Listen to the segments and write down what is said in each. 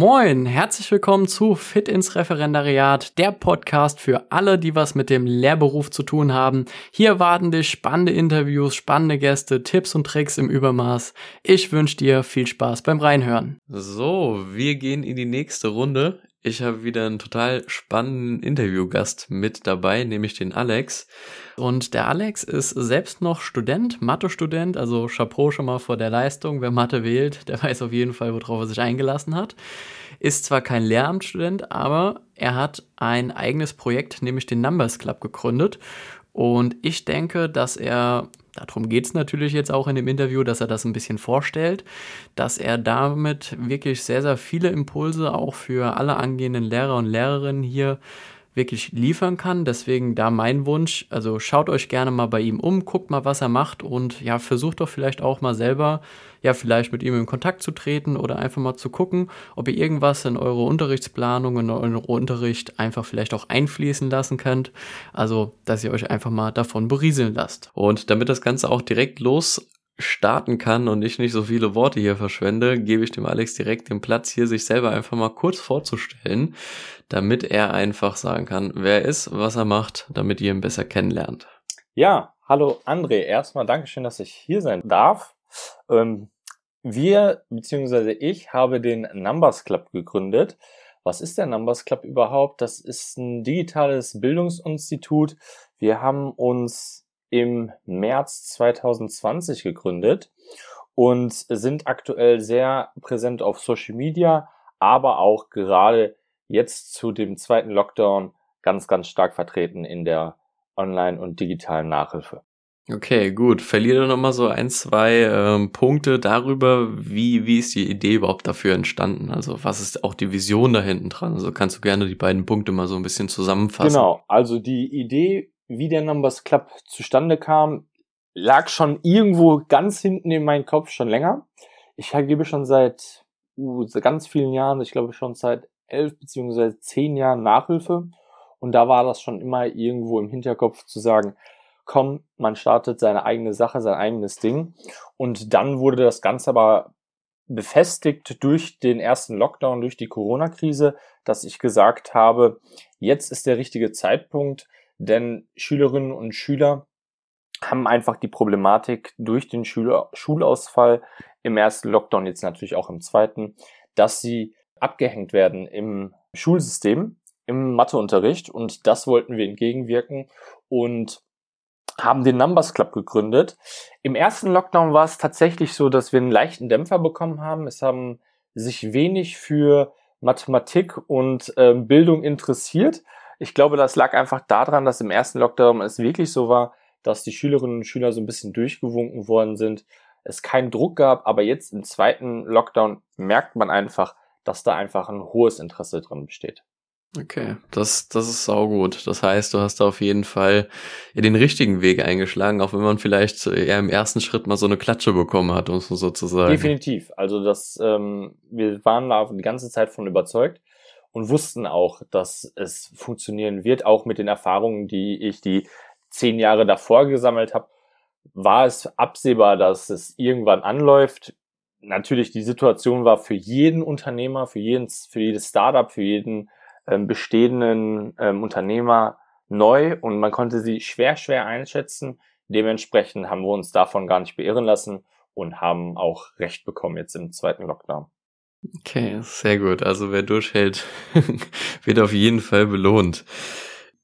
Moin, herzlich willkommen zu Fit ins Referendariat, der Podcast für alle, die was mit dem Lehrberuf zu tun haben. Hier warten dich spannende Interviews, spannende Gäste, Tipps und Tricks im Übermaß. Ich wünsche dir viel Spaß beim Reinhören. So, wir gehen in die nächste Runde. Ich habe wieder einen total spannenden Interviewgast mit dabei, nämlich den Alex. Und der Alex ist selbst noch Student, Mathe-Student, also Chapeau schon mal vor der Leistung. Wer Mathe wählt, der weiß auf jeden Fall, worauf er sich eingelassen hat. Ist zwar kein Lehramtsstudent, aber er hat ein eigenes Projekt, nämlich den Numbers Club, gegründet. Und ich denke, dass er darum geht es natürlich jetzt auch in dem Interview, dass er das ein bisschen vorstellt, dass er damit wirklich sehr, sehr viele Impulse auch für alle angehenden Lehrer und Lehrerinnen hier wirklich liefern kann. Deswegen da mein Wunsch, also schaut euch gerne mal bei ihm um, guckt mal, was er macht und ja, versucht doch vielleicht auch mal selber, ja, vielleicht mit ihm in Kontakt zu treten oder einfach mal zu gucken, ob ihr irgendwas in eure Unterrichtsplanung, in euren Unterricht einfach vielleicht auch einfließen lassen könnt. Also, dass ihr euch einfach mal davon berieseln lasst. Und damit das Ganze auch direkt los starten kann und ich nicht so viele Worte hier verschwende, gebe ich dem Alex direkt den Platz, hier sich selber einfach mal kurz vorzustellen, damit er einfach sagen kann, wer er ist, was er macht, damit ihr ihn besser kennenlernt. Ja, hallo André. Erstmal Dankeschön, dass ich hier sein darf. Ähm, wir, beziehungsweise ich, habe den Numbers Club gegründet. Was ist der Numbers Club überhaupt? Das ist ein digitales Bildungsinstitut. Wir haben uns im März 2020 gegründet und sind aktuell sehr präsent auf Social Media, aber auch gerade jetzt zu dem zweiten Lockdown ganz, ganz stark vertreten in der Online- und digitalen Nachhilfe. Okay, gut. Verliere noch mal so ein, zwei ähm, Punkte darüber, wie, wie ist die Idee überhaupt dafür entstanden? Also was ist auch die Vision da hinten dran? Also kannst du gerne die beiden Punkte mal so ein bisschen zusammenfassen. Genau, also die Idee wie der Numbers Club zustande kam, lag schon irgendwo ganz hinten in meinem Kopf schon länger. Ich gebe schon seit uh, ganz vielen Jahren, ich glaube schon seit elf beziehungsweise zehn Jahren Nachhilfe. Und da war das schon immer irgendwo im Hinterkopf zu sagen, komm, man startet seine eigene Sache, sein eigenes Ding. Und dann wurde das Ganze aber befestigt durch den ersten Lockdown, durch die Corona-Krise, dass ich gesagt habe, jetzt ist der richtige Zeitpunkt, denn Schülerinnen und Schüler haben einfach die Problematik durch den Schüler Schulausfall im ersten Lockdown, jetzt natürlich auch im zweiten, dass sie abgehängt werden im Schulsystem, im Matheunterricht und das wollten wir entgegenwirken und haben den Numbers Club gegründet. Im ersten Lockdown war es tatsächlich so, dass wir einen leichten Dämpfer bekommen haben. Es haben sich wenig für Mathematik und äh, Bildung interessiert. Ich glaube, das lag einfach daran, dass im ersten Lockdown es wirklich so war, dass die Schülerinnen und Schüler so ein bisschen durchgewunken worden sind, es keinen Druck gab, aber jetzt im zweiten Lockdown merkt man einfach, dass da einfach ein hohes Interesse drin besteht. Okay, das, das ist saugut. Das heißt, du hast da auf jeden Fall den richtigen Weg eingeschlagen, auch wenn man vielleicht eher im ersten Schritt mal so eine Klatsche bekommen hat, um es sozusagen. Definitiv. Also das, ähm, wir waren da die ganze Zeit von überzeugt und wussten auch, dass es funktionieren wird, auch mit den Erfahrungen, die ich die zehn Jahre davor gesammelt habe, war es absehbar, dass es irgendwann anläuft. Natürlich, die Situation war für jeden Unternehmer, für, jeden, für jedes Startup, für jeden ähm, bestehenden ähm, Unternehmer neu und man konnte sie schwer, schwer einschätzen. Dementsprechend haben wir uns davon gar nicht beirren lassen und haben auch Recht bekommen jetzt im zweiten Lockdown. Okay, sehr gut. Also wer durchhält, wird auf jeden Fall belohnt.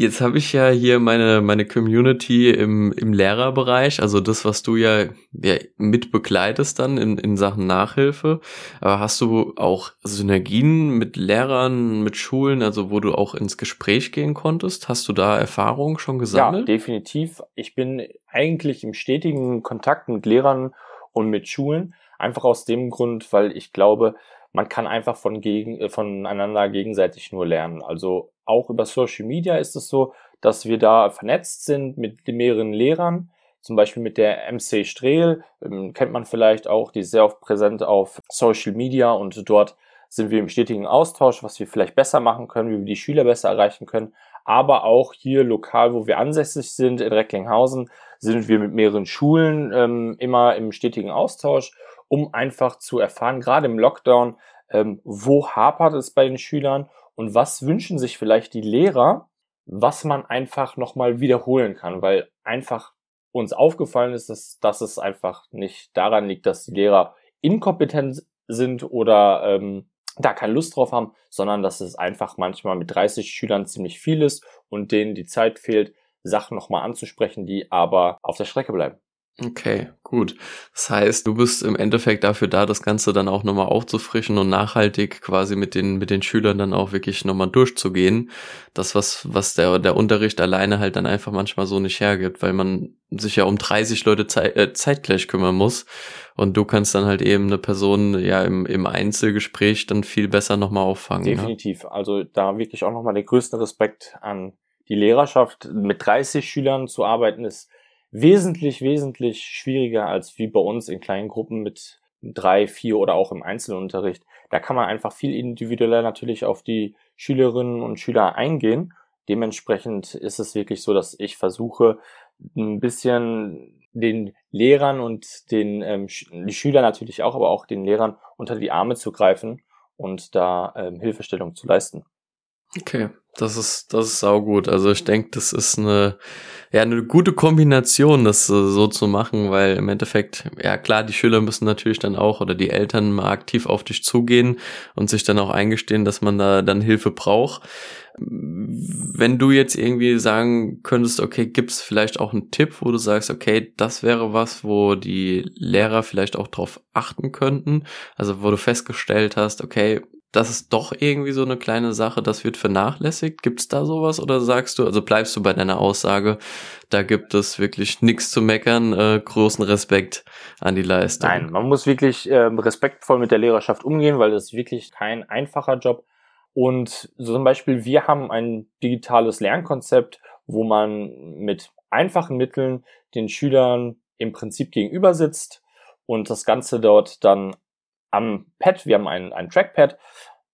Jetzt habe ich ja hier meine, meine Community im, im Lehrerbereich, also das, was du ja, ja mit begleitest dann in, in Sachen Nachhilfe. Aber hast du auch Synergien mit Lehrern, mit Schulen, also wo du auch ins Gespräch gehen konntest? Hast du da Erfahrungen schon gesammelt? Ja, definitiv. Ich bin eigentlich im stetigen Kontakt mit Lehrern und mit Schulen. Einfach aus dem Grund, weil ich glaube, man kann einfach von gegen, äh, voneinander gegenseitig nur lernen. Also auch über Social Media ist es so, dass wir da vernetzt sind mit mehreren Lehrern, zum Beispiel mit der MC Strehl, ähm, kennt man vielleicht auch, die ist sehr oft präsent auf Social Media und dort sind wir im stetigen Austausch, was wir vielleicht besser machen können, wie wir die Schüler besser erreichen können. Aber auch hier lokal, wo wir ansässig sind, in Recklinghausen, sind wir mit mehreren Schulen ähm, immer im stetigen Austausch um einfach zu erfahren, gerade im Lockdown, ähm, wo hapert es bei den Schülern und was wünschen sich vielleicht die Lehrer, was man einfach nochmal wiederholen kann, weil einfach uns aufgefallen ist, dass, dass es einfach nicht daran liegt, dass die Lehrer inkompetent sind oder ähm, da keine Lust drauf haben, sondern dass es einfach manchmal mit 30 Schülern ziemlich viel ist und denen die Zeit fehlt, Sachen nochmal anzusprechen, die aber auf der Strecke bleiben. Okay, gut. Das heißt, du bist im Endeffekt dafür da, das Ganze dann auch nochmal aufzufrischen und nachhaltig quasi mit den, mit den Schülern dann auch wirklich nochmal durchzugehen. Das, was, was der, der Unterricht alleine halt dann einfach manchmal so nicht hergibt, weil man sich ja um 30 Leute zeit, äh, zeitgleich kümmern muss. Und du kannst dann halt eben eine Person ja im, im Einzelgespräch dann viel besser nochmal auffangen. Ne? Definitiv. Ja? Also da wirklich auch nochmal der größte Respekt an die Lehrerschaft. Mit 30 Schülern zu arbeiten ist wesentlich, wesentlich schwieriger als wie bei uns in kleinen Gruppen mit drei, vier oder auch im Einzelunterricht. Da kann man einfach viel individueller natürlich auf die Schülerinnen und Schüler eingehen. Dementsprechend ist es wirklich so, dass ich versuche, ein bisschen den Lehrern und den ähm, die Schüler natürlich auch, aber auch den Lehrern unter die Arme zu greifen und da ähm, Hilfestellung zu leisten. Okay, das ist, das ist saugut. Also ich denke, das ist eine, ja, eine gute Kombination, das so zu machen, weil im Endeffekt, ja klar, die Schüler müssen natürlich dann auch oder die Eltern mal aktiv auf dich zugehen und sich dann auch eingestehen, dass man da dann Hilfe braucht. Wenn du jetzt irgendwie sagen könntest, okay, gibt's vielleicht auch einen Tipp, wo du sagst, okay, das wäre was, wo die Lehrer vielleicht auch drauf achten könnten, also wo du festgestellt hast, okay, das ist doch irgendwie so eine kleine Sache, das wird vernachlässigt. Gibt es da sowas oder sagst du, also bleibst du bei deiner Aussage, da gibt es wirklich nichts zu meckern, äh, großen Respekt an die Leistung? Nein, man muss wirklich äh, respektvoll mit der Lehrerschaft umgehen, weil das ist wirklich kein einfacher Job. Und so zum Beispiel, wir haben ein digitales Lernkonzept, wo man mit einfachen Mitteln den Schülern im Prinzip gegenüber sitzt und das Ganze dort dann am Pad, wir haben ein, ein Trackpad,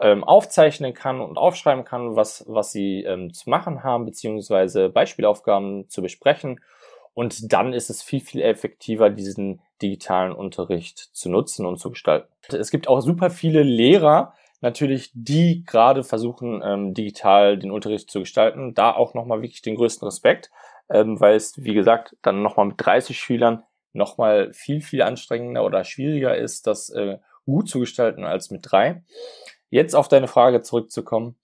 ähm, aufzeichnen kann und aufschreiben kann, was, was sie ähm, zu machen haben, beziehungsweise Beispielaufgaben zu besprechen. Und dann ist es viel, viel effektiver, diesen digitalen Unterricht zu nutzen und zu gestalten. Es gibt auch super viele Lehrer, natürlich, die gerade versuchen, ähm, digital den Unterricht zu gestalten. Da auch nochmal wirklich den größten Respekt, ähm, weil es, wie gesagt, dann nochmal mit 30 Schülern nochmal viel, viel anstrengender oder schwieriger ist, das äh, gut zu gestalten als mit drei. Jetzt auf deine Frage zurückzukommen.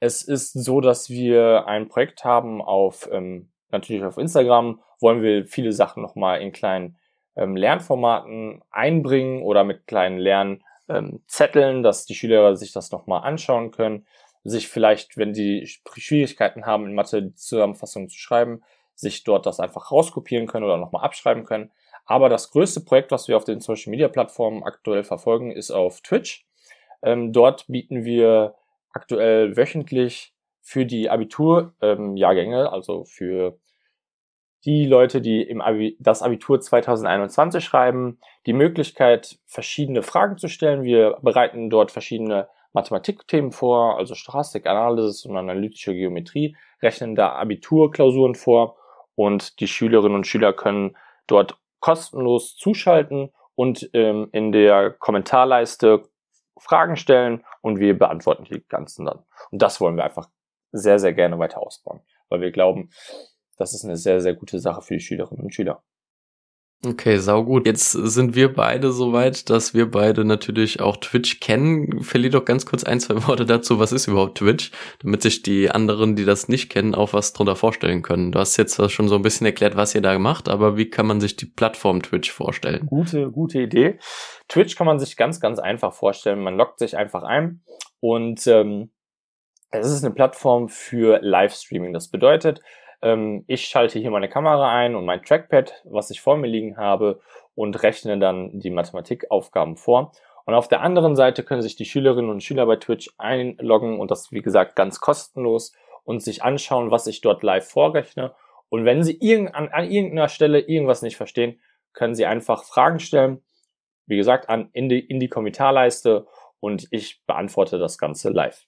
Es ist so, dass wir ein Projekt haben auf, ähm, natürlich auf Instagram, wollen wir viele Sachen nochmal in kleinen ähm, Lernformaten einbringen oder mit kleinen Lernzetteln, ähm, dass die Schüler sich das nochmal anschauen können, sich vielleicht, wenn die Schwierigkeiten haben, in Mathe die Zusammenfassung zu schreiben, sich dort das einfach rauskopieren können oder nochmal abschreiben können. Aber das größte Projekt, was wir auf den Social Media Plattformen aktuell verfolgen, ist auf Twitch. Ähm, dort bieten wir aktuell wöchentlich für die Abiturjahrgänge, ähm, also für die Leute, die im Abi das Abitur 2021 schreiben, die Möglichkeit, verschiedene Fragen zu stellen. Wir bereiten dort verschiedene Mathematikthemen vor, also Stochastik, Analysis und analytische Geometrie, rechnen da Abiturklausuren vor und die Schülerinnen und Schüler können dort kostenlos zuschalten und ähm, in der Kommentarleiste Fragen stellen und wir beantworten die ganzen dann. Und das wollen wir einfach sehr, sehr gerne weiter ausbauen, weil wir glauben, das ist eine sehr, sehr gute Sache für die Schülerinnen und Schüler. Okay, sau gut. Jetzt sind wir beide soweit, dass wir beide natürlich auch Twitch kennen. Verlier doch ganz kurz ein, zwei Worte dazu. Was ist überhaupt Twitch? Damit sich die anderen, die das nicht kennen, auch was drunter vorstellen können. Du hast jetzt schon so ein bisschen erklärt, was ihr da macht, aber wie kann man sich die Plattform Twitch vorstellen? Gute, gute Idee. Twitch kann man sich ganz, ganz einfach vorstellen. Man loggt sich einfach ein und ähm, es ist eine Plattform für Livestreaming. Das bedeutet, ähm, ich schalte hier meine Kamera ein und mein Trackpad, was ich vor mir liegen habe, und rechne dann die Mathematikaufgaben vor. Und auf der anderen Seite können sich die Schülerinnen und Schüler bei Twitch einloggen und das, wie gesagt, ganz kostenlos und sich anschauen, was ich dort live vorrechne. Und wenn sie irgend, an, an irgendeiner Stelle irgendwas nicht verstehen, können sie einfach Fragen stellen. Wie gesagt, an, in, die, in die Kommentarleiste und ich beantworte das Ganze live.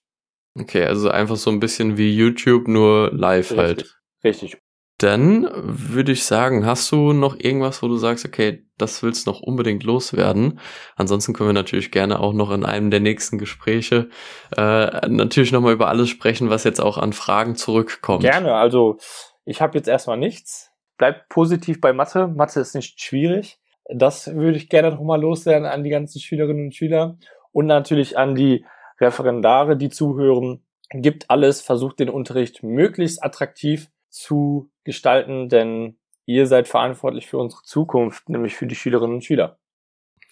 Okay, also einfach so ein bisschen wie YouTube, nur live Richtig. halt. Richtig. Dann würde ich sagen, hast du noch irgendwas, wo du sagst, okay, das willst du noch unbedingt loswerden? Ansonsten können wir natürlich gerne auch noch in einem der nächsten Gespräche äh, natürlich nochmal über alles sprechen, was jetzt auch an Fragen zurückkommt. Gerne, also ich habe jetzt erstmal nichts. Bleib positiv bei Mathe. Mathe ist nicht schwierig. Das würde ich gerne nochmal loswerden an die ganzen Schülerinnen und Schüler und natürlich an die Referendare, die zuhören. Gibt alles, versucht den Unterricht möglichst attraktiv zu gestalten, denn ihr seid verantwortlich für unsere Zukunft, nämlich für die Schülerinnen und Schüler.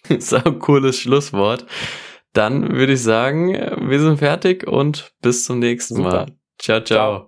So cooles Schlusswort. Dann würde ich sagen, wir sind fertig und bis zum nächsten Super. Mal. Ciao, ciao. ciao.